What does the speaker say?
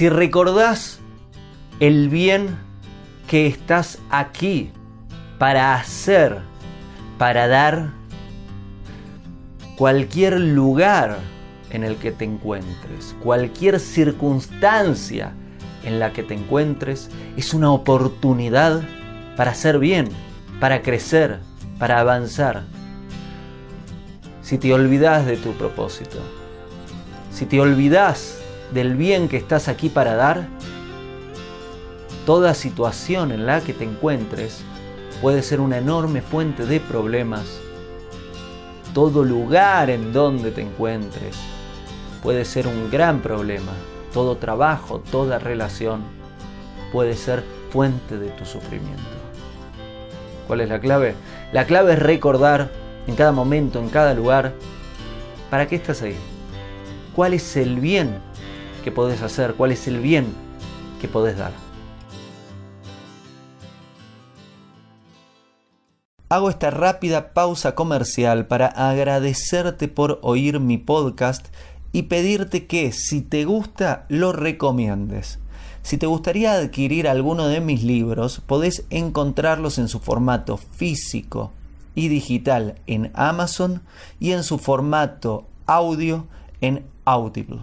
Si recordás el bien que estás aquí para hacer, para dar, cualquier lugar en el que te encuentres, cualquier circunstancia en la que te encuentres, es una oportunidad para hacer bien, para crecer, para avanzar. Si te olvidas de tu propósito, si te olvidas del bien que estás aquí para dar, toda situación en la que te encuentres puede ser una enorme fuente de problemas. Todo lugar en donde te encuentres puede ser un gran problema. Todo trabajo, toda relación puede ser fuente de tu sufrimiento. ¿Cuál es la clave? La clave es recordar en cada momento, en cada lugar, ¿para qué estás ahí? ¿Cuál es el bien que podés hacer? ¿Cuál es el bien que podés dar? Hago esta rápida pausa comercial para agradecerte por oír mi podcast y pedirte que si te gusta lo recomiendes. Si te gustaría adquirir alguno de mis libros, podés encontrarlos en su formato físico y digital en Amazon y en su formato audio en Audible.